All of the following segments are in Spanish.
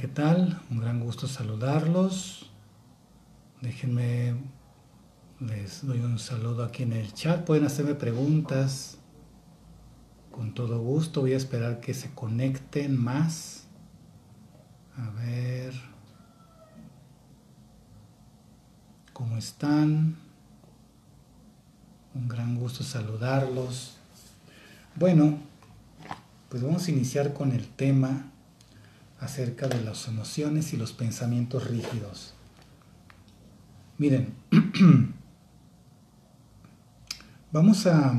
¿qué tal? Un gran gusto saludarlos. Déjenme, les doy un saludo aquí en el chat. Pueden hacerme preguntas. Con todo gusto. Voy a esperar que se conecten más. A ver. ¿Cómo están? Un gran gusto saludarlos. Bueno, pues vamos a iniciar con el tema acerca de las emociones y los pensamientos rígidos. Miren, vamos a,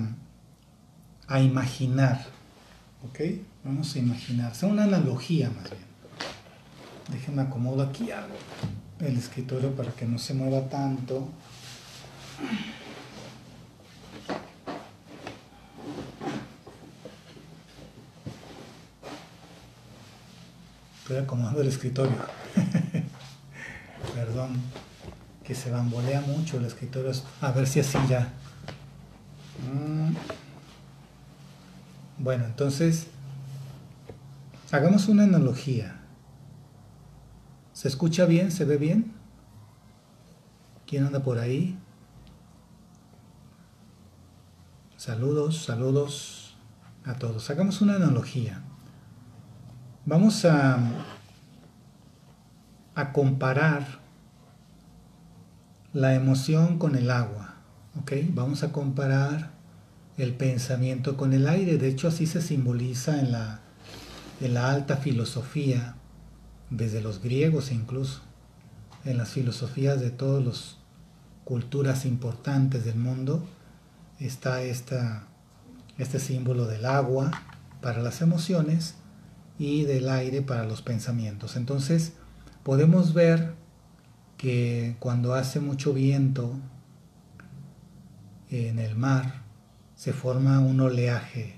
a imaginar, ¿ok? Vamos a imaginar, sea una analogía más bien. Déjenme acomodo aquí el escritorio para que no se mueva tanto. Estoy acomodando el escritorio. Perdón, que se bambolea mucho el escritorio. A ver si así ya. Mm. Bueno, entonces, hagamos una analogía. ¿Se escucha bien? ¿Se ve bien? ¿Quién anda por ahí? Saludos, saludos a todos. Hagamos una analogía. Vamos a, comparar la emoción con el agua. ¿ok? Vamos a comparar el pensamiento con el aire. De hecho, así se simboliza en la, en la alta filosofía, desde los griegos incluso, en las filosofías de todas las culturas importantes del mundo, está este símbolo del agua para las emociones y del aire para los pensamientos. Entonces, podemos ver que cuando hace mucho viento en el mar, se forma un oleaje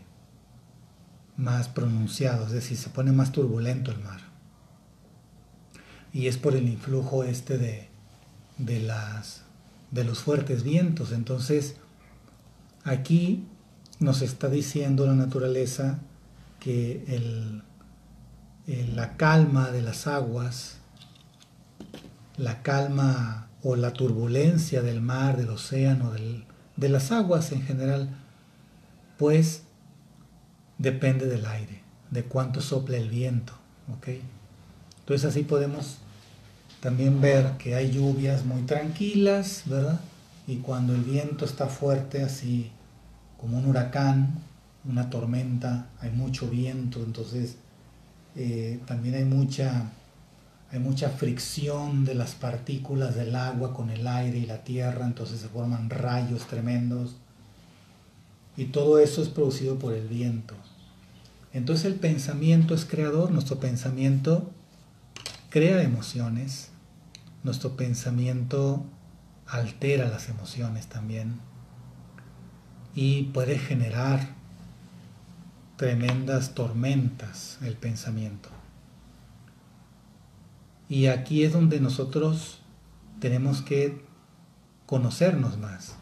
más pronunciado, es decir, se pone más turbulento el mar. Y es por el influjo este de, de, las, de los fuertes vientos. Entonces, aquí nos está diciendo la naturaleza que el, la calma de las aguas, la calma o la turbulencia del mar, del océano, de las aguas en general, pues depende del aire, de cuánto sopla el viento. Entonces así podemos también ver que hay lluvias muy tranquilas, ¿verdad? Y cuando el viento está fuerte, así como un huracán, una tormenta, hay mucho viento, entonces eh, también hay mucha, hay mucha fricción de las partículas del agua con el aire y la tierra, entonces se forman rayos tremendos. Y todo eso es producido por el viento. Entonces el pensamiento es creador, nuestro pensamiento crea emociones, nuestro pensamiento altera las emociones también y puede generar tremendas tormentas el pensamiento. Y aquí es donde nosotros tenemos que conocernos más,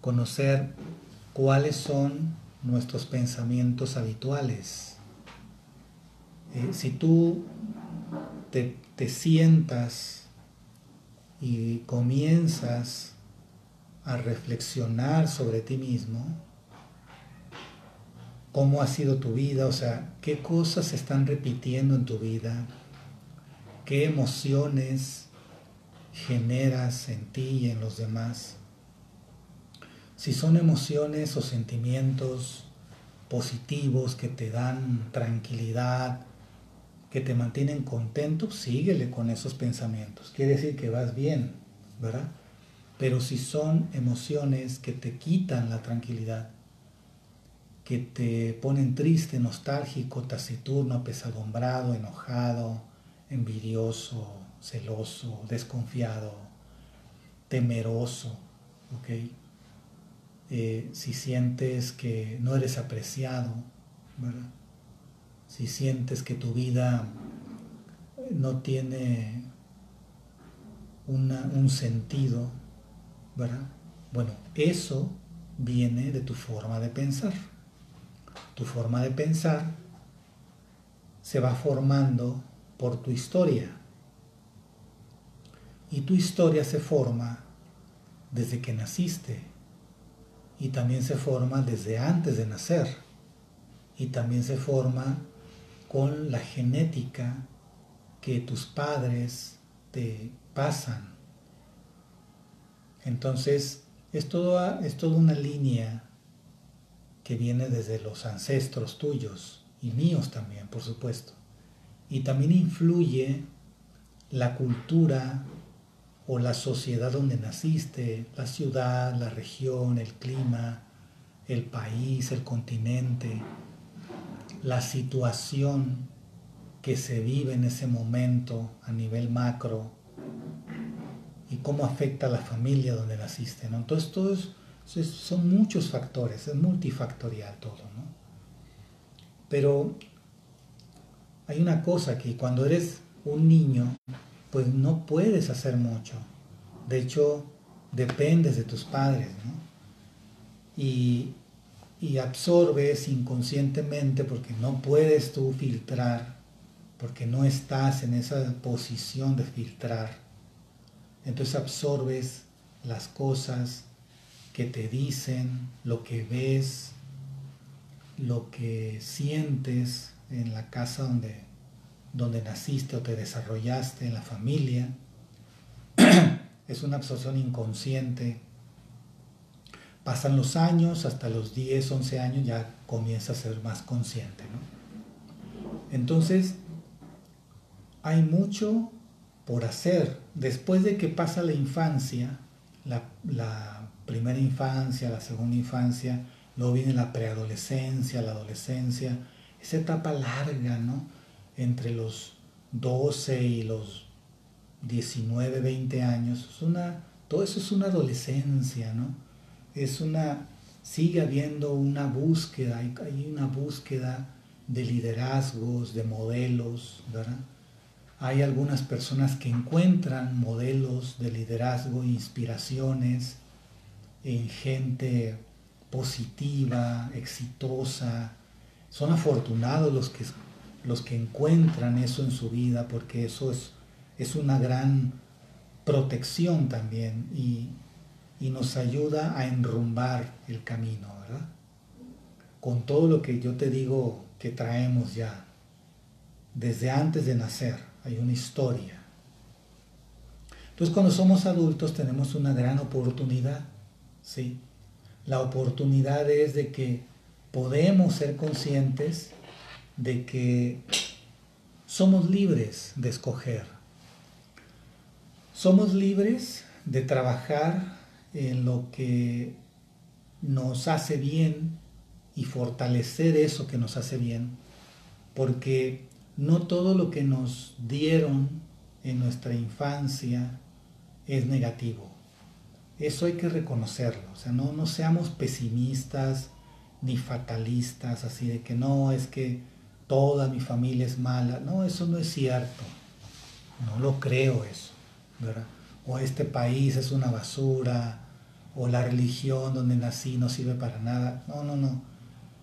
conocer cuáles son nuestros pensamientos habituales. Eh, si tú te, te sientas y comienzas a reflexionar sobre ti mismo, cómo ha sido tu vida, o sea, qué cosas se están repitiendo en tu vida, qué emociones generas en ti y en los demás. Si son emociones o sentimientos positivos que te dan tranquilidad, que te mantienen contento, síguele con esos pensamientos. Quiere decir que vas bien, ¿verdad? Pero si son emociones que te quitan la tranquilidad, que te ponen triste, nostálgico, taciturno, apesadumbrado, enojado, envidioso, celoso, desconfiado, temeroso, ¿ok? Eh, si sientes que no eres apreciado. Si sientes que tu vida no tiene un sentido, ¿verdad? Bueno, eso viene de tu forma de pensar tu forma de pensar se va formando por tu historia. Y tu historia se forma desde que naciste y también se forma desde antes de nacer y también se forma con la genética que tus padres te pasan. Entonces, es, todo, es toda una línea que viene desde los ancestros tuyos y míos también, por supuesto. Y también influye la cultura o la sociedad donde naciste, la ciudad, la región, el clima, el país, el continente, la situación que se vive en ese momento a nivel macro y cómo afecta a la familia donde naciste. ¿no? Entonces, todo son muchos factores, es multifactorial todo. ¿no? Pero hay una cosa que cuando eres un niño, pues no puedes hacer mucho. De hecho, dependes de tus padres, ¿no? Y, y absorbes inconscientemente porque no puedes tú filtrar, porque no estás en esa posición de filtrar. Entonces absorbes las cosas que te dicen, lo que ves, lo que sientes en la casa donde, donde naciste o te desarrollaste, en la familia. es una absorción inconsciente Pasan los años, hasta los 10, 11 años ya comienza a ser más consciente. Entonces, hay mucho por hacer. Después de que pasa la infancia, la, la primera infancia, la segunda infancia, luego viene la preadolescencia, la adolescencia, esa etapa larga, ¿no? Entre los 12 y los 19, 20 años, es una, todo eso es una adolescencia, ¿no? es una, sigue habiendo una búsqueda, hay, hay una búsqueda de liderazgos, de modelos, ¿verdad? Hay algunas personas que encuentran modelos de liderazgo, inspiraciones en gente positiva, exitosa. Son afortunados los que, los que encuentran eso en su vida porque eso es, es una gran protección también y, y nos ayuda a enrumbar el camino, ¿verdad? Con todo lo que yo te digo que traemos ya, desde antes de nacer, hay una historia. Entonces cuando somos adultos tenemos una gran oportunidad, ¿sí? La oportunidad es de que podemos ser conscientes de que somos libres de escoger. Somos libres de trabajar en lo que nos hace bien y fortalecer eso que nos hace bien, porque no todo lo que nos dieron en nuestra infancia es negativo. Eso hay que reconocerlo, o sea, no, no seamos pesimistas ni fatalistas, así de que no, es que toda mi familia es mala. No, eso no es cierto. No lo creo eso, ¿verdad? O este país es una basura, o la religión donde nací no sirve para nada. No, no, no.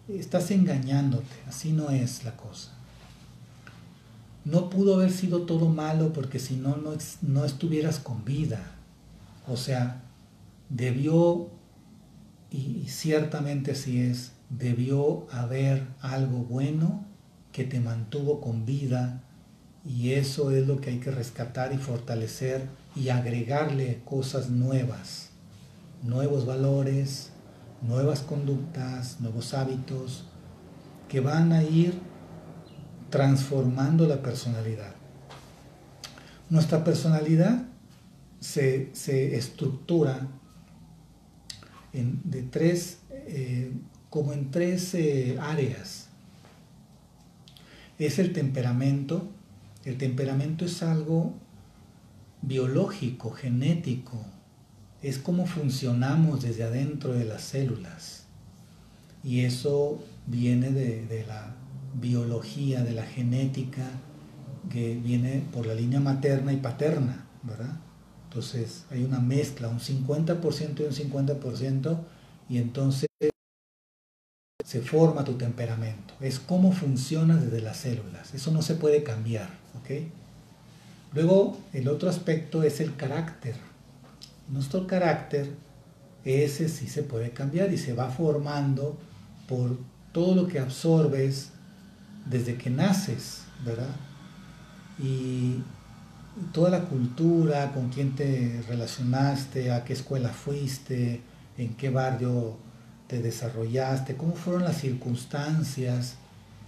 Estás engañándote, así no es la cosa. No pudo haber sido todo malo porque si no, no estuvieras con vida. O sea, debió, y ciertamente así es, debió haber algo bueno que te mantuvo con vida y eso es lo que hay que rescatar y fortalecer y agregarle cosas nuevas nuevos valores, nuevas conductas, nuevos hábitos que van a ir transformando la personalidad. Nuestra personalidad se, estructura de tres, eh, como en tres eh, áreas. Es el temperamento. El temperamento es algo biológico, genético, es cómo funcionamos desde adentro de las células. Y eso viene de, la biología, de la genética, que viene por la línea materna y paterna, ¿verdad? Entonces hay una mezcla, un 50% y un 50%, y entonces se forma tu temperamento. Es cómo funciona desde las células. Eso no se puede cambiar. ¿ok? Luego, el otro aspecto es el carácter. Nuestro carácter, ese sí se puede cambiar y se va formando por todo lo que absorbes desde que naces, ¿verdad? Y toda la cultura, con quién te relacionaste, a qué escuela fuiste, en qué barrio te desarrollaste, cómo fueron las circunstancias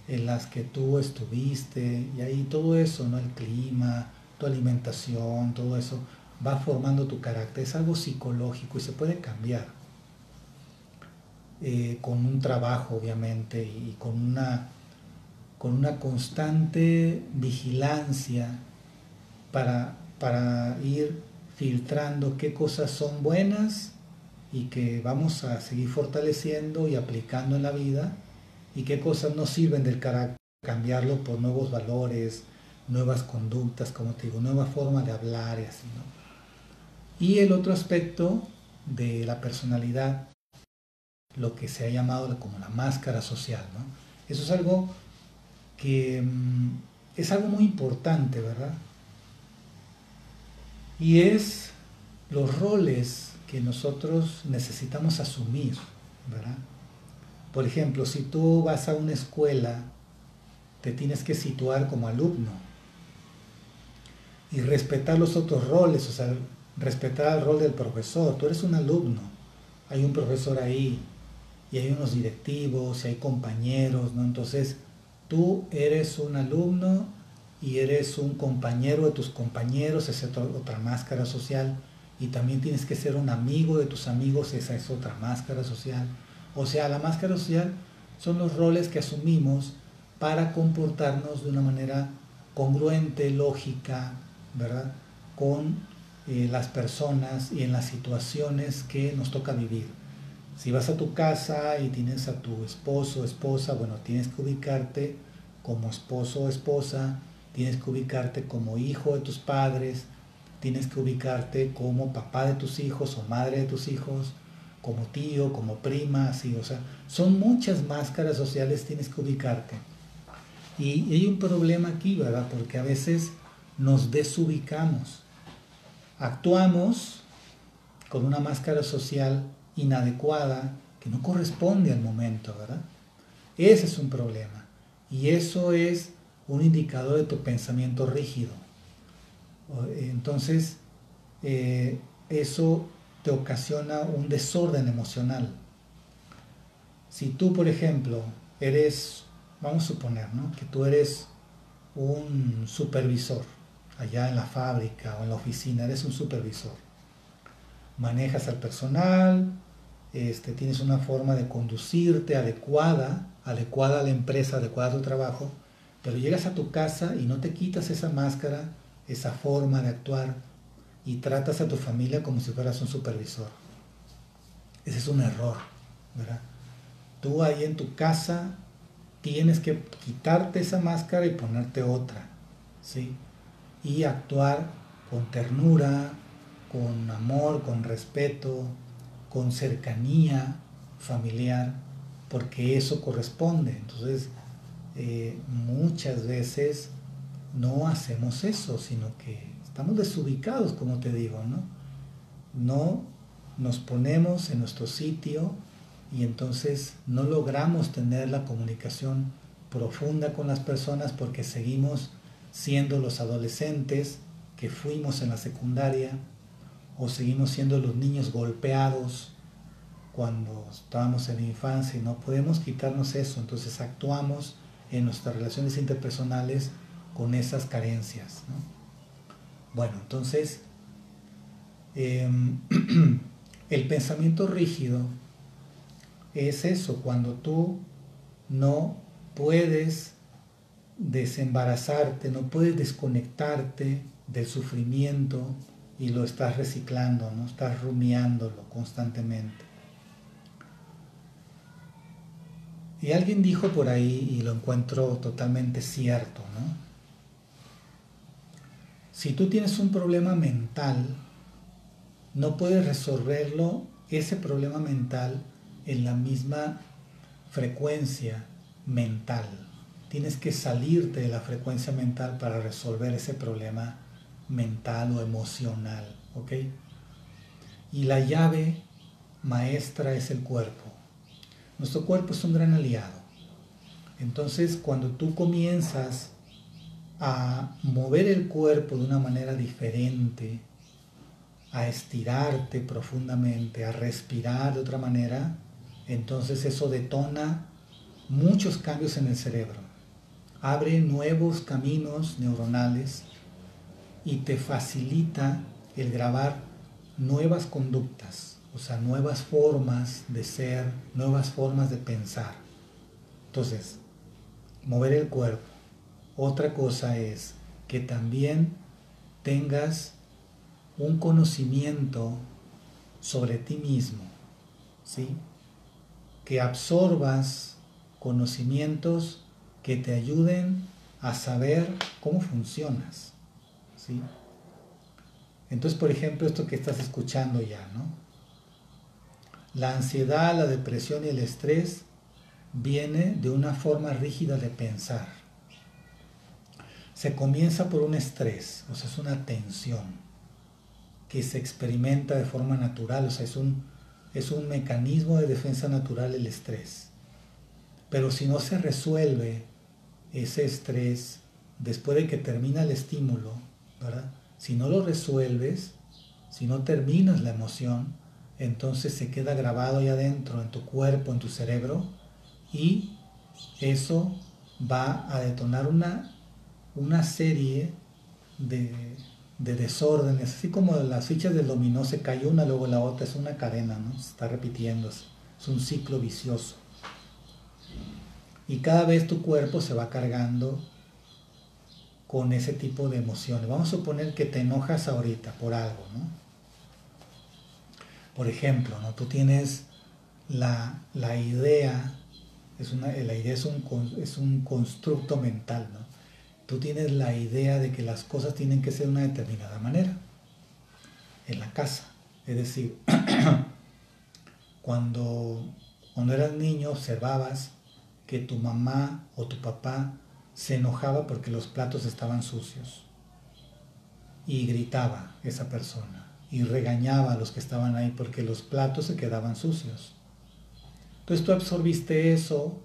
en las que tú estuviste, y ahí todo eso, ¿no? El clima, tu alimentación, todo eso va formando tu carácter. Es algo psicológico y se puede cambiar. Eh, con un trabajo, obviamente, y con una, con una constante vigilancia para, para ir filtrando qué cosas son buenas y que vamos a seguir fortaleciendo y aplicando en la vida y qué cosas no sirven del carácter, cambiarlo por nuevos valores, nuevas conductas, como te digo, nueva forma de hablar y así, ¿no? Y el otro aspecto de la personalidad, lo que se ha llamado como la máscara social, ¿no? Eso es algo que mm, es algo muy importante, ¿verdad? Y es los roles que nosotros necesitamos asumir, ¿verdad? Por ejemplo, si tú vas a una escuela, te tienes que situar como alumno y respetar los otros roles, o sea, respetar el rol del profesor. Tú eres un alumno, hay un profesor ahí y hay unos directivos y hay compañeros, ¿no? Entonces, tú eres un alumno y eres un compañero de tus compañeros, esa es otra máscara social, y también tienes que ser un amigo de tus amigos, esa es otra máscara social. O sea, la máscara social son los roles que asumimos para comportarnos de una manera congruente, lógica, ¿verdad? Con eh, las personas y en las situaciones que nos toca vivir. Si vas a tu casa y tienes a tu esposo o esposa, bueno, tienes que ubicarte como esposo o esposa, tienes que ubicarte como hijo de tus padres, tienes que ubicarte como papá de tus hijos o madre de tus hijos, como tío, como prima, así, o sea, son muchas máscaras sociales tienes que ubicarte. Y hay un problema aquí, ¿verdad? Porque a veces nos desubicamos, actuamos con una máscara social inadecuada que no corresponde al momento, ¿verdad? Ese es un problema. Y eso es un indicador de tu pensamiento rígido. Entonces, eh, eso te ocasiona un desorden emocional. Si tú, por ejemplo, eres, vamos a suponer, ¿no? que tú eres un supervisor allá en la fábrica o en la oficina, eres un supervisor. Manejas al personal, este, tienes una forma de conducirte adecuada, adecuada a la empresa, adecuada a tu trabajo, pero llegas a tu casa y no te quitas esa máscara, esa forma de actuar y tratas a tu familia como si fueras un supervisor. Ese es un error, ¿verdad? Tú ahí en tu casa tienes que quitarte esa máscara y ponerte otra, ¿sí? Y actuar con ternura, con amor, con respeto, con cercanía familiar, porque eso corresponde. Entonces, eh, muchas veces no hacemos eso, sino que estamos desubicados, como te digo, ¿no? No nos ponemos en nuestro sitio y entonces no logramos tener la comunicación profunda con las personas porque seguimos siendo los adolescentes que fuimos en la secundaria o seguimos siendo los niños golpeados cuando estábamos en la infancia y no podemos quitarnos eso, entonces actuamos en nuestras relaciones interpersonales con esas carencias. Bueno, entonces em, el pensamiento rígido es eso, cuando tú no puedes desembarazarte, no puedes desconectarte del sufrimiento y lo estás reciclando, ¿no? Estás rumiándolo constantemente. Y alguien dijo por ahí, y lo encuentro totalmente cierto, ¿no? Si tú tienes un problema mental, no puedes resolverlo, ese problema mental, en la misma frecuencia mental. Tienes que salirte de la frecuencia mental para resolver ese problema mental o emocional, ¿ok? Y la llave maestra es el cuerpo. Nuestro cuerpo es un gran aliado. Entonces, cuando tú comienzas a mover el cuerpo de una manera diferente, a estirarte profundamente, a respirar de otra manera, entonces eso detona muchos cambios en el cerebro. Abre nuevos caminos neuronales y te facilita el grabar nuevas conductas, o sea, nuevas formas de ser, nuevas formas de pensar. Entonces, mover el cuerpo. Otra cosa es que también tengas un conocimiento sobre ti mismo, ¿sí? Que absorbas conocimientos que te ayuden a saber cómo funcionas, ¿sí? Entonces, por ejemplo, esto que estás escuchando ya, ¿no? La ansiedad, la depresión y el estrés viene de una forma rígida de pensar. Se comienza por un estrés, o sea, es una tensión que se experimenta de forma natural, o sea, es un, es un mecanismo de defensa natural el estrés. Pero si no se resuelve ese estrés después de que termina el estímulo, ¿verdad? Si no lo resuelves, si no terminas la emoción, entonces se queda grabado ahí adentro, en tu cuerpo, en tu cerebro, y eso va a detonar una, una serie de, de desórdenes, así como las fichas del dominó se cae una, luego la otra, es una cadena, ¿no? Se está repitiendo, es un ciclo vicioso. Y cada vez tu cuerpo se va cargando con ese tipo de emociones. Vamos a suponer que te enojas ahorita por algo, ¿no? Por ejemplo, ¿no? Tú tienes la, idea, es una, la idea es un, es un constructo mental, ¿no? tú tienes la idea de que las cosas tienen que ser de una determinada manera en la casa. Es decir, cuando, cuando eras niño observabas que tu mamá o tu papá se enojaba porque los platos estaban sucios y gritaba esa persona y regañaba a los que estaban ahí porque los platos se quedaban sucios. Entonces tú absorbiste eso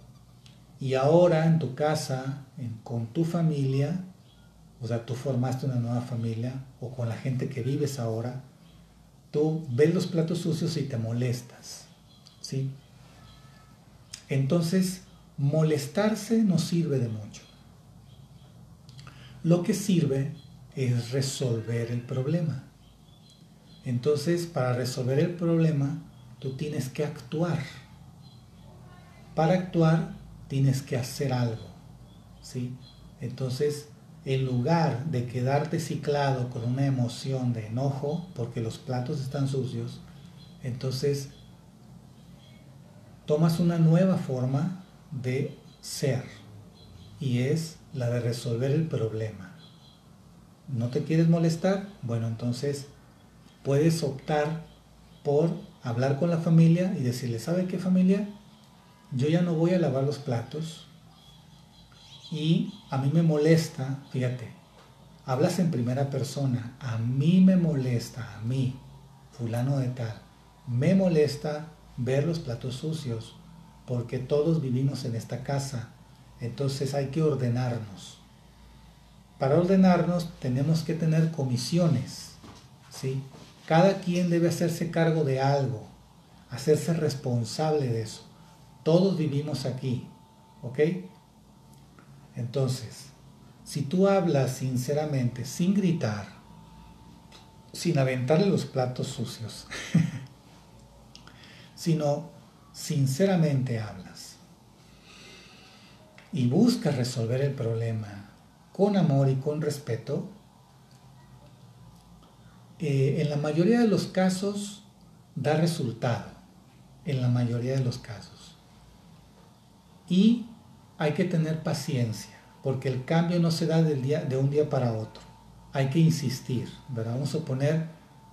y ahora en tu casa, con tu familia, o sea, tú formaste una nueva familia, o con la gente que vives ahora, tú ves los platos sucios y te molestas. ¿sí? Entonces, molestarse no sirve de mucho. Lo que sirve es resolver el problema. Entonces, para resolver el problema, tú tienes que actuar. Para actuar, tienes que hacer algo, ¿sí? Entonces, en lugar de quedarte ciclado con una emoción de enojo porque los platos están sucios, entonces tomas una nueva forma de ser y es la de resolver el problema. ¿No te quieres molestar? Bueno, entonces puedes optar por hablar con la familia y decirle, ¿sabe qué familia? yo ya no voy a lavar los platos y a mí me molesta, fíjate, hablas en primera persona, a mí me molesta, a mí, fulano de tal, me molesta ver los platos sucios, porque todos vivimos en esta casa, entonces hay que ordenarnos. Para ordenarnos tenemos que tener comisiones, ¿sí? Cada quien debe hacerse cargo de algo, hacerse responsable de eso. Todos vivimos aquí, ¿ok? Entonces, si tú hablas sinceramente, sin gritar, sin aventarle los platos sucios, sino sinceramente hablas y buscas resolver el problema con amor y con respeto, eh, en la mayoría de los casos da resultado, en la mayoría de los casos. Y hay que tener paciencia, porque el cambio no se da de un día para otro. Hay que insistir, ¿verdad? Vamos a suponer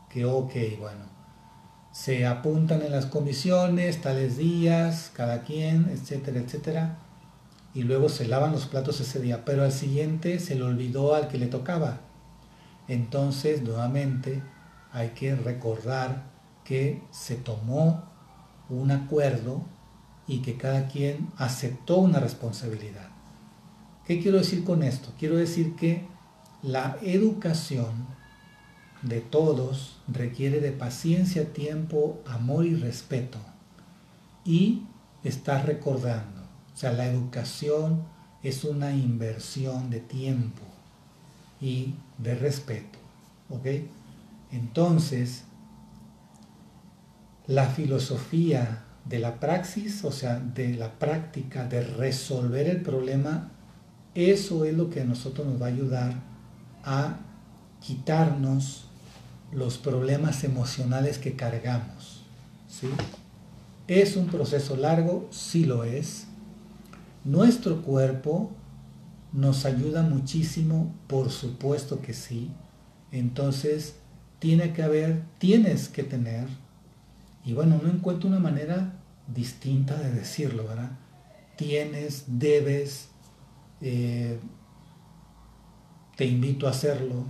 que, ok, bueno, se apuntan en las comisiones, tales días, cada quien, etcétera, etcétera, y luego se lavan los platos ese día, pero al siguiente se le olvidó al que le tocaba. Entonces, nuevamente, hay que recordar que se tomó un acuerdo y que cada quien aceptó una responsabilidad. ¿Qué quiero decir con esto? Quiero decir que la educación de todos requiere de paciencia, tiempo, amor y respeto. Y estar recordando. O sea, la educación es una inversión de tiempo y de respeto. ¿Ok? Entonces, la filosofía de la praxis, o sea, de la práctica de resolver el problema, eso es lo que a nosotros nos va a ayudar a quitarnos los problemas emocionales que cargamos. ¿sí? ¿Es un proceso largo? Sí lo es. Nuestro cuerpo nos ayuda muchísimo, por supuesto que sí. Entonces, tiene que haber, tienes que tener, y bueno, no encuentro una manera distinta de decirlo, ¿verdad? Tienes, debes, eh, te invito a hacerlo,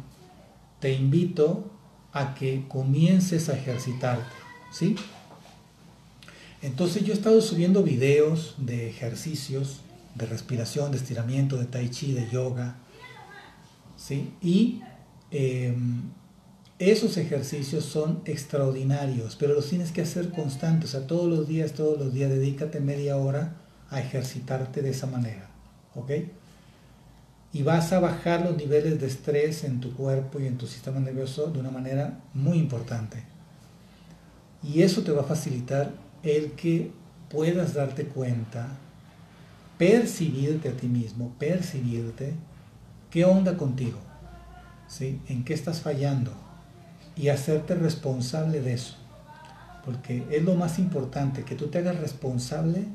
te invito a que comiences a ejercitarte, ¿sí? Entonces yo he estado subiendo videos de ejercicios, de respiración, de estiramiento, de tai chi, de yoga, ¿sí? Y em, esos ejercicios son extraordinarios, pero los tienes que hacer constantes, o sea, todos los días, todos los días, dedícate media hora a ejercitarte de esa manera, ¿ok? y vas a bajar los niveles de estrés en tu cuerpo y en tu sistema nervioso de una manera muy importante. Y eso te va a facilitar el que puedas darte cuenta, percibirte a ti mismo, percibirte qué onda contigo, ¿sí? en qué estás fallando y hacerte responsable de eso. Porque es lo más importante, que tú te hagas responsable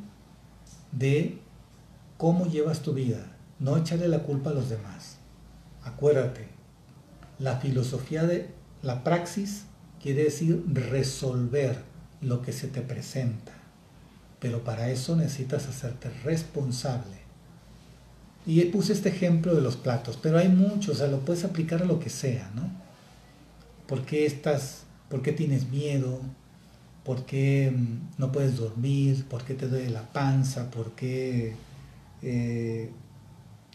de cómo llevas tu vida, no echarle la culpa a los demás. Acuérdate, la filosofía de la praxis quiere decir resolver lo que se te presenta. Pero para eso necesitas hacerte responsable. Y puse este ejemplo de los platos, pero hay muchos, o sea, lo puedes aplicar a lo que sea, ¿no? ¿Por qué estás, por qué tienes miedo? ¿Por qué mm, no puedes dormir? ¿Por qué te duele la panza? ¿Por qué eh,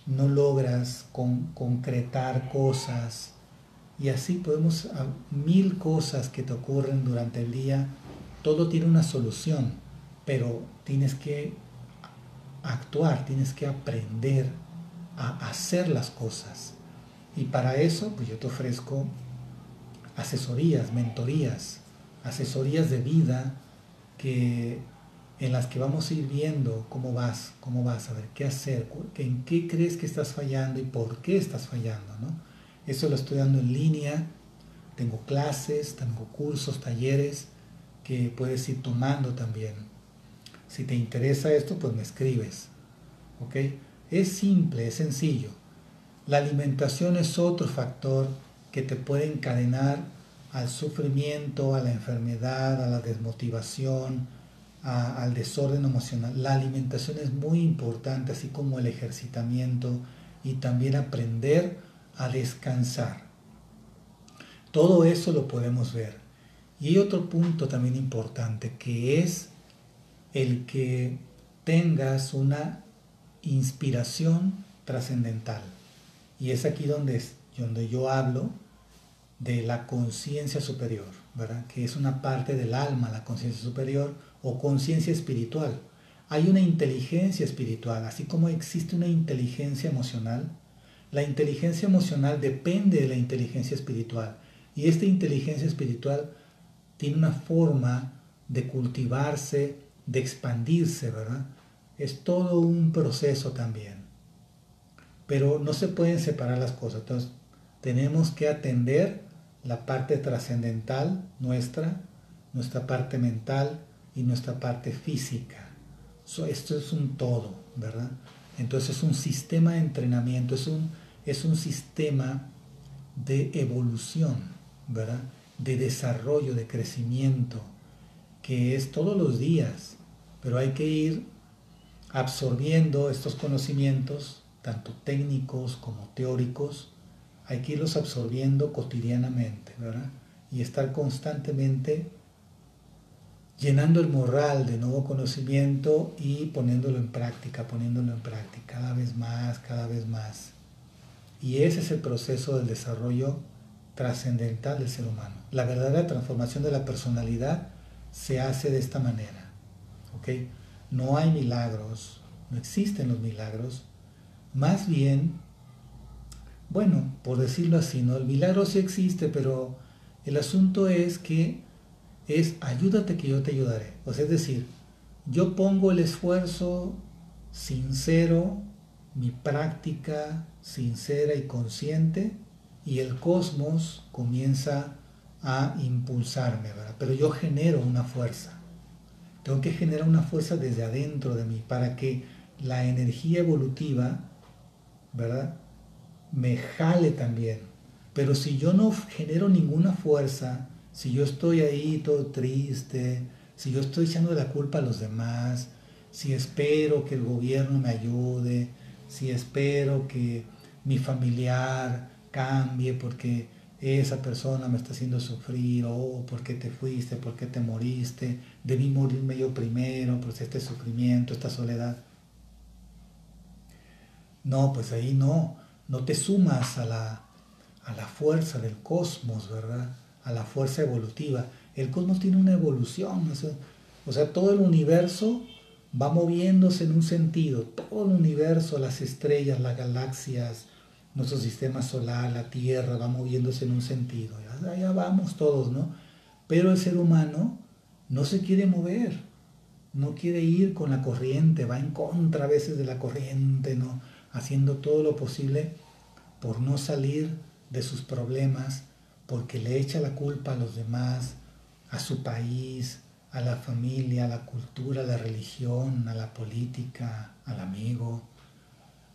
no logras concretar cosas. Y así podemos, mil cosas que te ocurren durante el día, todo tiene una solución, pero tienes que actuar, tienes que aprender a hacer las cosas. Y para eso, pues yo te ofrezco asesorías, mentorías, asesorías de vida que en las que vamos a ir viendo cómo vas, cómo vas, a ver qué hacer, en qué crees que estás fallando y por qué estás fallando. ¿no? Eso lo estoy dando en línea, tengo clases, tengo cursos, talleres que puedes ir tomando también. Si te interesa esto, pues me escribes. ¿ok? Es simple, es sencillo. La alimentación es otro factor que te puede encadenar al sufrimiento, a la enfermedad, a la desmotivación, al desorden emocional. La alimentación es muy importante, así como el ejercitamiento y también aprender a descansar. Todo eso lo podemos ver. Y hay otro punto también importante que es el que tengas una inspiración trascendental. Y es aquí donde, donde yo hablo de la conciencia superior, ¿verdad? Que es una parte del alma, la conciencia superior, o conciencia espiritual. Hay una inteligencia espiritual, así como existe una inteligencia emocional. La inteligencia emocional depende de la inteligencia espiritual. Y esta inteligencia espiritual tiene una forma de cultivarse, de expandirse, ¿verdad? Es todo un proceso también. Pero no se pueden separar las cosas. Entonces, tenemos que atender la parte trascendental nuestra, nuestra parte mental, y nuestra parte física. esto es un todo, ¿verdad? Entonces es un sistema de entrenamiento, es un, es un sistema de evolución, ¿verdad? De desarrollo, de crecimiento, que es todos los días, pero hay que ir absorbiendo estos conocimientos, tanto técnicos como teóricos, hay que irlos absorbiendo cotidianamente, ¿verdad? Y estar constantemente llenando el morral de nuevo conocimiento y poniéndolo en práctica, poniéndolo en práctica cada vez más, cada vez más. Y ese es el proceso del desarrollo trascendental del ser humano. La verdadera transformación de la personalidad se hace de esta manera. ¿ok? No hay milagros, no existen los milagros. Más bien, bueno, por decirlo así, ¿no? El milagro sí existe, pero el asunto es que es ayúdate que yo te ayudaré. O sea, es decir, yo pongo el esfuerzo sincero, mi práctica sincera y consciente, y el cosmos comienza a impulsarme, ¿verdad? Pero yo genero una fuerza. Tengo que generar una fuerza desde adentro de mí para que la energía evolutiva, ¿verdad? Me jale también. Pero si yo no genero ninguna fuerza, si yo estoy ahí todo triste, si yo estoy echando la culpa a los demás, si espero que el gobierno me ayude, si espero que mi familiar cambie porque esa persona me está haciendo sufrir, oh, por qué te fuiste, por qué te moriste, debí morirme yo primero, pues este sufrimiento, esta soledad. No, pues ahí no, no te sumas a la, a la fuerza del cosmos, ¿verdad? a la fuerza evolutiva. El cosmos tiene una evolución, o sea, todo el universo va moviéndose en un sentido, todo el universo, las estrellas, las galaxias, nuestro sistema solar, la Tierra, va moviéndose en un sentido. Allá vamos todos, ¿no? Pero el ser humano no se quiere mover, no quiere ir con la corriente, va en contra a veces de la corriente, ¿no? Haciendo todo lo posible por no salir de sus problemas, porque le echa la culpa a los demás, a su país, a la familia, a la cultura, a la religión, a la política, al amigo,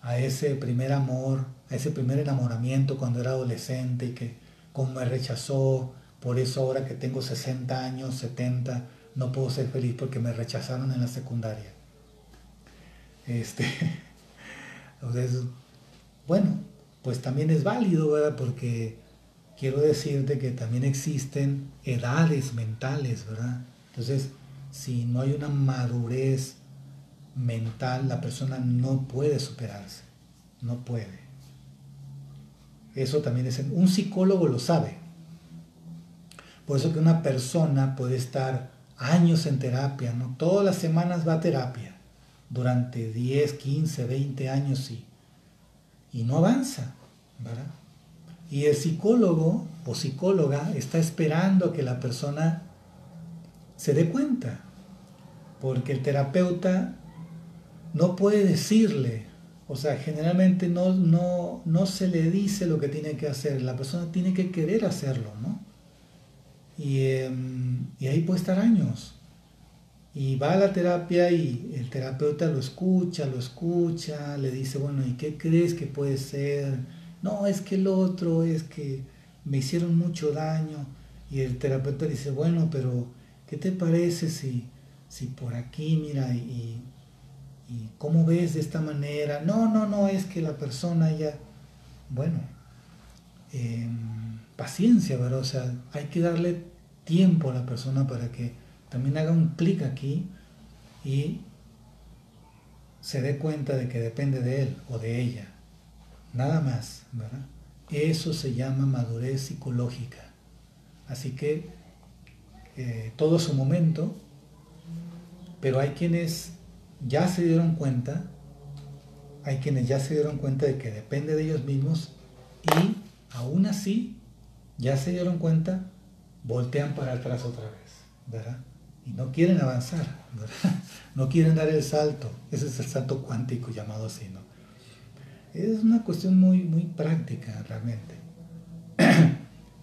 a ese primer amor, a ese primer enamoramiento cuando era adolescente y que como me rechazó, por eso ahora que tengo 60 años, 70, no puedo ser feliz porque me rechazaron en la secundaria. Este, entonces, bueno, pues también es válido, ¿verdad? Porque quiero decirte que también existen edades mentales, ¿verdad? Entonces, si no hay una madurez mental, la persona no puede superarse, no puede. Eso también es, un psicólogo lo sabe. Por eso que una persona puede estar años en terapia, ¿no? Todas las semanas va a terapia, durante 10, 15, 20 años sí, y no avanza. Y el psicólogo o psicóloga está esperando que la persona se dé cuenta, porque el terapeuta no puede decirle, o sea, generalmente no, no, no se le dice lo que tiene que hacer, la persona tiene que querer hacerlo, ¿no? Y, em, y ahí puede estar años. Y va a la terapia y el terapeuta lo escucha, lo escucha, le dice, bueno, ¿y qué crees que puede ser? no, es que el otro, es que me hicieron mucho daño. Y el terapeuta dice, bueno, pero ¿qué te parece si, si por aquí, mira, y, y cómo ves de esta manera? No, no, no, es que la persona ya, bueno, em, paciencia, ¿verdad? O sea, hay que darle tiempo a la persona para que también haga un clic aquí y se dé cuenta de que depende de él o de ella. Nada más, ¿verdad? Eso se llama madurez psicológica. Así que eh, todo su momento, pero hay quienes ya se dieron cuenta, hay quienes ya se dieron cuenta de que depende de ellos mismos y aún así ya se dieron cuenta, voltean para atrás otra vez, ¿verdad? Y no quieren avanzar, ¿verdad? No quieren dar el salto. Ese es el salto cuántico llamado así, ¿no? Es una cuestión muy, muy práctica realmente.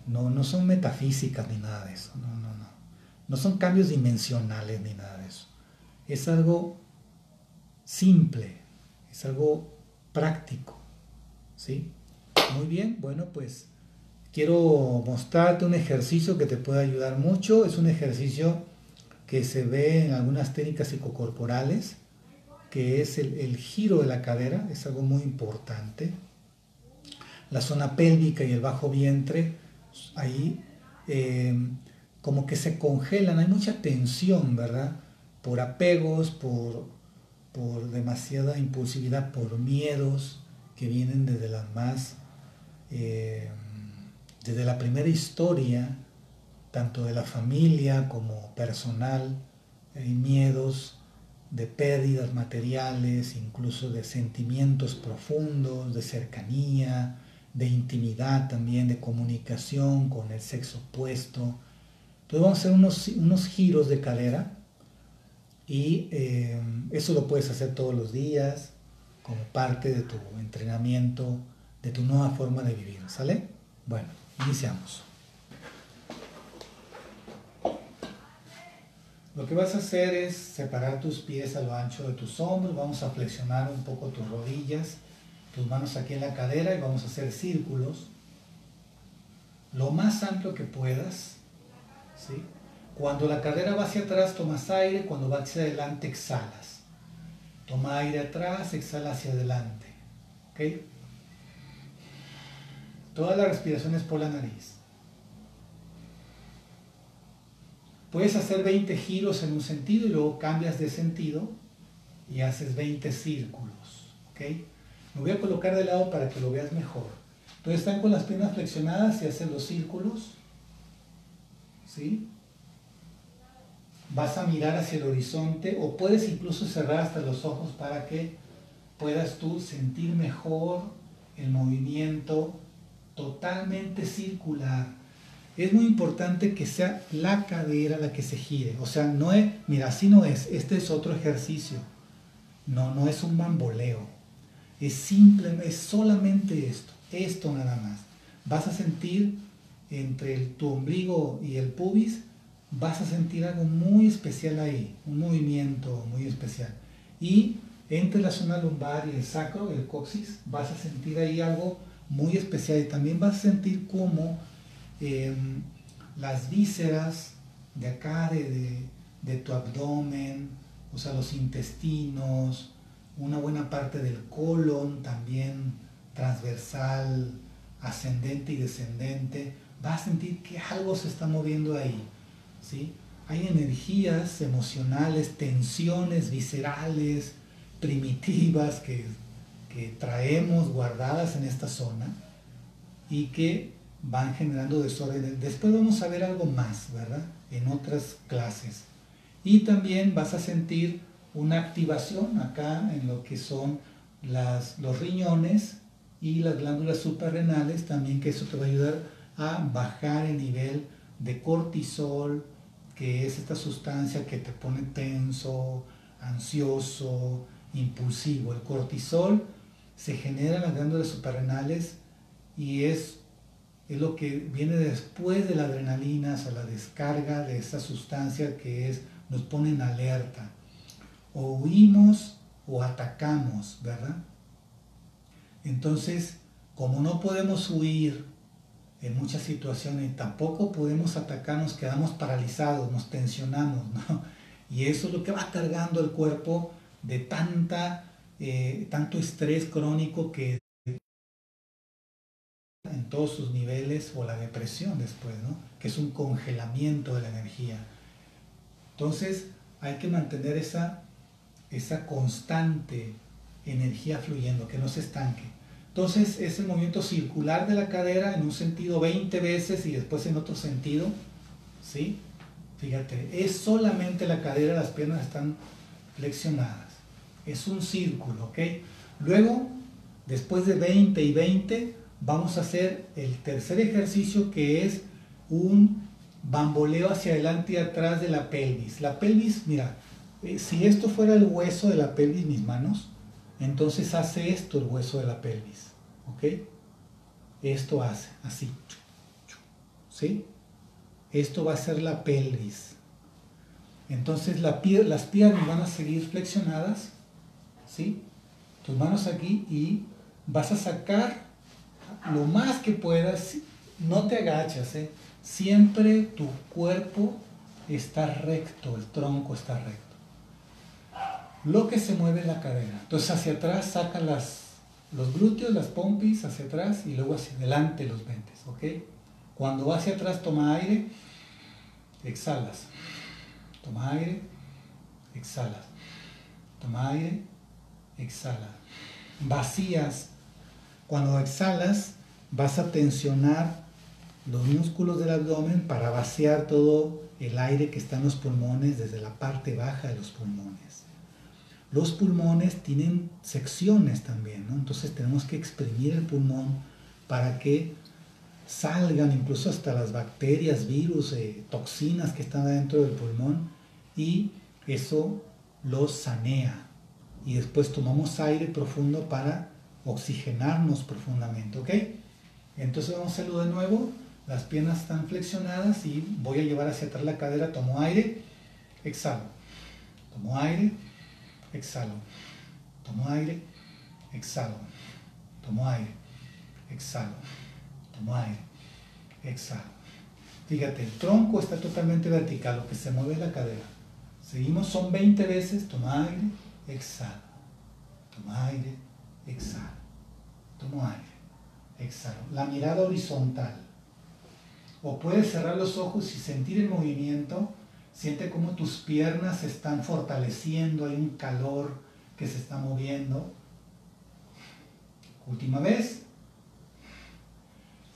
No, no son metafísicas ni nada de eso. No, no, no. No son cambios dimensionales ni nada de eso. Es algo simple, es algo práctico. ¿Sí? Muy bien, bueno, pues quiero mostrarte un ejercicio que te puede ayudar mucho. Es un ejercicio que se ve en algunas técnicas psicocorporales, que es el, giro de la cadera, es algo muy importante. La zona pélvica y el bajo vientre, ahí eh, como que se congelan, hay mucha tensión, ¿verdad? Por apegos, por, por demasiada impulsividad, por miedos que vienen desde las más, eh, desde la primera historia, tanto de la familia como personal, hay miedos de pérdidas materiales, incluso de sentimientos profundos, de cercanía, de intimidad también, de comunicación con el sexo opuesto. Entonces vamos a hacer unos, unos giros de cadera y eh, eso lo puedes hacer todos los días como parte de tu entrenamiento, de tu nueva forma de vivir, ¿sale? Bueno, iniciamos. Lo que vas a hacer es separar tus pies a lo ancho de tus hombros, vamos a flexionar un poco tus rodillas, tus manos aquí en la cadera y vamos a hacer círculos lo más amplio que puedas. ¿sí? Cuando la cadera va hacia atrás tomas aire, cuando va hacia adelante exhalas. Toma aire atrás, exhala hacia adelante. ¿ok? Toda la respiración es por la nariz. Puedes hacer 20 giros en un sentido y luego cambias de sentido y haces 20 círculos. ¿ok? Me voy a colocar de lado para que lo veas mejor. Entonces están con las piernas flexionadas y hacen los círculos. ¿Sí? Vas a mirar hacia el horizonte o puedes incluso cerrar hasta los ojos para que puedas tú sentir mejor el movimiento totalmente circular es muy importante que sea la cadera la que se gire. O sea, no es, mira, así no es, este es otro ejercicio. No, no es un bamboleo. Es simple, es solamente esto, esto nada más. Vas a sentir entre tu ombligo y el pubis, vas a sentir algo muy especial ahí, un movimiento muy especial. Y entre la zona lumbar y el sacro, el coxis, vas a sentir ahí algo muy especial y también vas a sentir como Em, las vísceras de acá, de, tu abdomen, o sea, los intestinos, una buena parte del colon también transversal, ascendente y descendente, vas a sentir que algo se está moviendo ahí. ¿Sí? Hay energías emocionales, tensiones viscerales, primitivas que, que traemos guardadas en esta zona y que van generando desorden. Después vamos a ver algo más, ¿verdad? En otras clases. Y también vas a sentir una activación acá en lo que son las, los riñones y las glándulas suprarrenales, también que eso te va a ayudar a bajar el nivel de cortisol, que es esta sustancia que te pone tenso, ansioso, impulsivo. El cortisol se genera en las glándulas suprarrenales y es es lo que viene después de la adrenalina, o la descarga de esa sustancia que es, nos pone en alerta. O huimos o atacamos, ¿verdad? Entonces, como no podemos huir en muchas situaciones, tampoco podemos atacar, nos quedamos paralizados, nos tensionamos, ¿no? Y eso es lo que va cargando el cuerpo de tanta, eh, tanto estrés crónico que en todos sus niveles o la depresión después, ¿no? que es un congelamiento de la energía. Entonces hay que mantener esa, esa constante energía fluyendo, que no se estanque. Entonces es el movimiento circular de la cadera en un sentido 20 veces y después en otro sentido. ¿sí? Fíjate, es solamente la cadera, las piernas están flexionadas. Es un círculo, ¿ok? Luego, después de 20 y 20, vamos a hacer el tercer ejercicio que es un bamboleo hacia adelante y atrás de la pelvis. La pelvis, mira, eh, si esto fuera el hueso de la pelvis, mis manos, entonces hace esto el hueso de la pelvis. ¿Ok? Esto hace, así. ¿Sí? Esto va a ser la pelvis. Entonces la, las piernas van a seguir flexionadas. ¿Sí? Tus manos aquí y vas a sacar lo más que puedas, no te agachas, ¿eh? siempre tu cuerpo está recto, el tronco está recto. Lo que se mueve es la cadera. Entonces hacia atrás saca las, los glúteos, las pompis hacia atrás y luego hacia adelante los ventes, ¿ok? Cuando va hacia atrás toma aire, exhalas. Toma aire, exhalas. Toma aire, exhala. Vacías. Cuando exhalas, vas a tensionar los músculos del abdomen para vaciar todo el aire que está en los pulmones desde la parte baja de los pulmones. Los pulmones tienen secciones también, ¿no? entonces tenemos que exprimir el pulmón para que salgan incluso hasta las bacterias, virus, eh, toxinas que están dentro del pulmón y eso los sanea. Y después tomamos aire profundo para oxigenarnos profundamente, ¿ok? Entonces vamos a hacerlo de nuevo. Las piernas están flexionadas y voy a llevar hacia atrás la cadera. Tomo aire, exhalo. Tomo aire, exhalo. Tomo aire, exhalo. Tomo aire, exhalo. Tomo aire, exhalo. Fíjate, el tronco está totalmente vertical, lo que se mueve es la cadera. Seguimos, son 20 veces. Toma aire, exhalo. Toma aire, exhalo. Tomo aire, exhalo. La mirada horizontal. O puedes cerrar los ojos y sentir el movimiento. Siente cómo tus piernas se están fortaleciendo, hay un calor que se está moviendo. Última vez.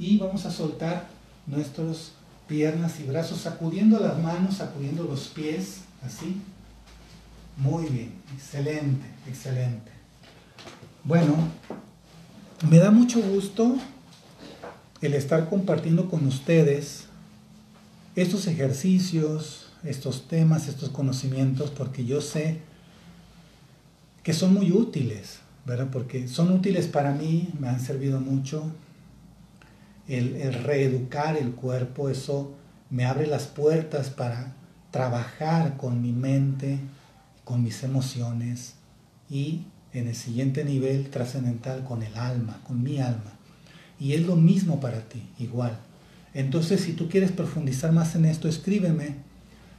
Y vamos a soltar nuestras piernas y brazos, sacudiendo las manos, sacudiendo los pies, así. Muy bien, excelente, excelente. Bueno, me da mucho gusto el estar compartiendo con ustedes estos ejercicios, estos temas, estos conocimientos, porque yo sé que son muy útiles, ¿verdad? Porque son útiles para mí, me han servido mucho. El, el reeducar el cuerpo, eso me abre las puertas para trabajar con mi mente, con mis emociones y en el siguiente nivel trascendental con el alma, con mi alma. Y es lo mismo para ti, igual. Entonces, si tú quieres profundizar más en esto, escríbeme,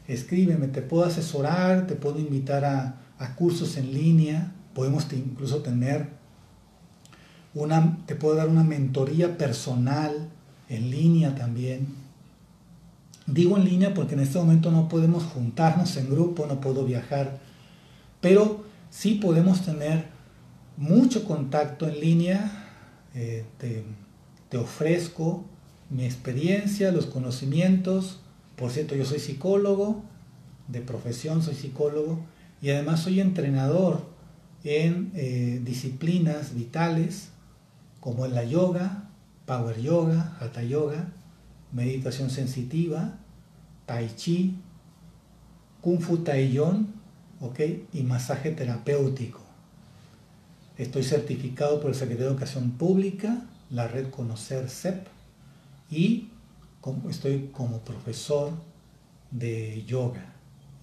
escríbeme, te puedo asesorar, te puedo invitar a, cursos en línea, podemos incluso tener una, te puedo dar una mentoría personal en línea también. Digo en línea porque en este momento no podemos juntarnos en grupo, no puedo viajar, pero sí podemos tener mucho contacto en línea. Eh, te ofrezco mi experiencia, los conocimientos. Por cierto, yo soy psicólogo, de profesión soy psicólogo y además soy entrenador en eh, disciplinas vitales como en la yoga, power yoga, hatha yoga, meditación sensitiva, tai chi, kung fu taiyón, ¿ok? Y masaje terapéutico. Estoy certificado por el Secretario de Educación Pública la red Conocer CEP y estoy como profesor de yoga,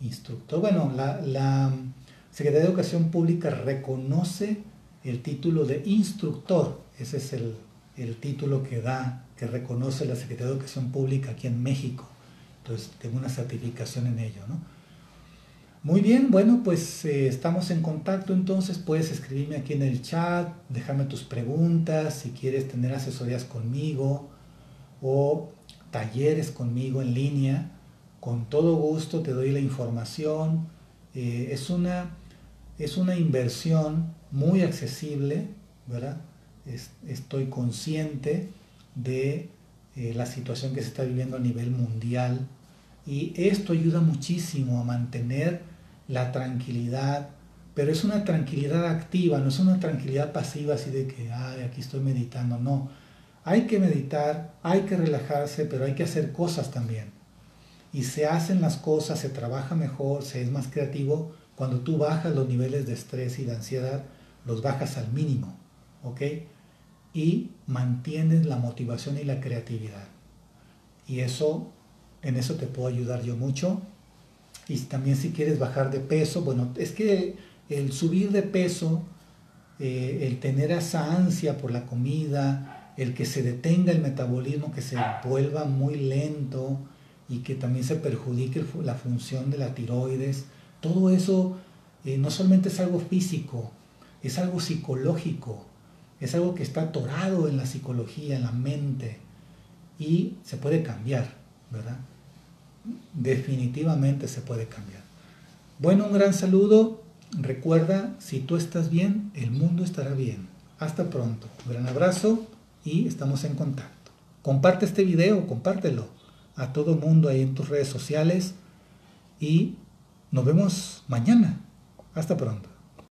instructor. Bueno, la, Secretaría de Educación Pública reconoce el título de instructor, ese es el, el título que da, que reconoce la Secretaría de Educación Pública aquí en México. Entonces tengo una certificación en ello, ¿no? Muy bien, bueno, pues eh, estamos en contacto entonces, puedes escribirme aquí en el chat, dejarme tus preguntas, si quieres tener asesorías conmigo o talleres conmigo en línea, con todo gusto te doy la información. Eh, es, una, es una inversión muy accesible, ¿verdad? estoy consciente de eh, la situación que se está viviendo a nivel mundial y esto ayuda muchísimo a mantener la tranquilidad, pero es una tranquilidad activa, no es una tranquilidad pasiva así de que, ay, aquí estoy meditando, no. Hay que meditar, hay que relajarse, pero hay que hacer cosas también. Y se hacen las cosas, se trabaja mejor, se es más creativo cuando tú bajas los niveles de estrés y de ansiedad, los bajas al mínimo, ¿ok? Y mantienes la motivación y la creatividad. Y eso, en eso te puedo ayudar yo mucho y también si quieres bajar de peso, bueno, es que el subir de peso, eh, el tener esa ansia por la comida, el que se detenga el metabolismo, que se vuelva muy lento y que también se perjudique la función de la tiroides. Todo eso eh, no solamente es algo físico, es algo psicológico, es algo que está atorado en la psicología, en la mente y se puede cambiar, ¿verdad? Definitivamente se puede cambiar. Bueno, un gran saludo. Recuerda, si tú estás bien, el mundo estará bien. Hasta pronto. Un gran abrazo y estamos en contacto. Comparte este video, compártelo a todo mundo ahí en tus redes sociales y nos vemos mañana. Hasta pronto.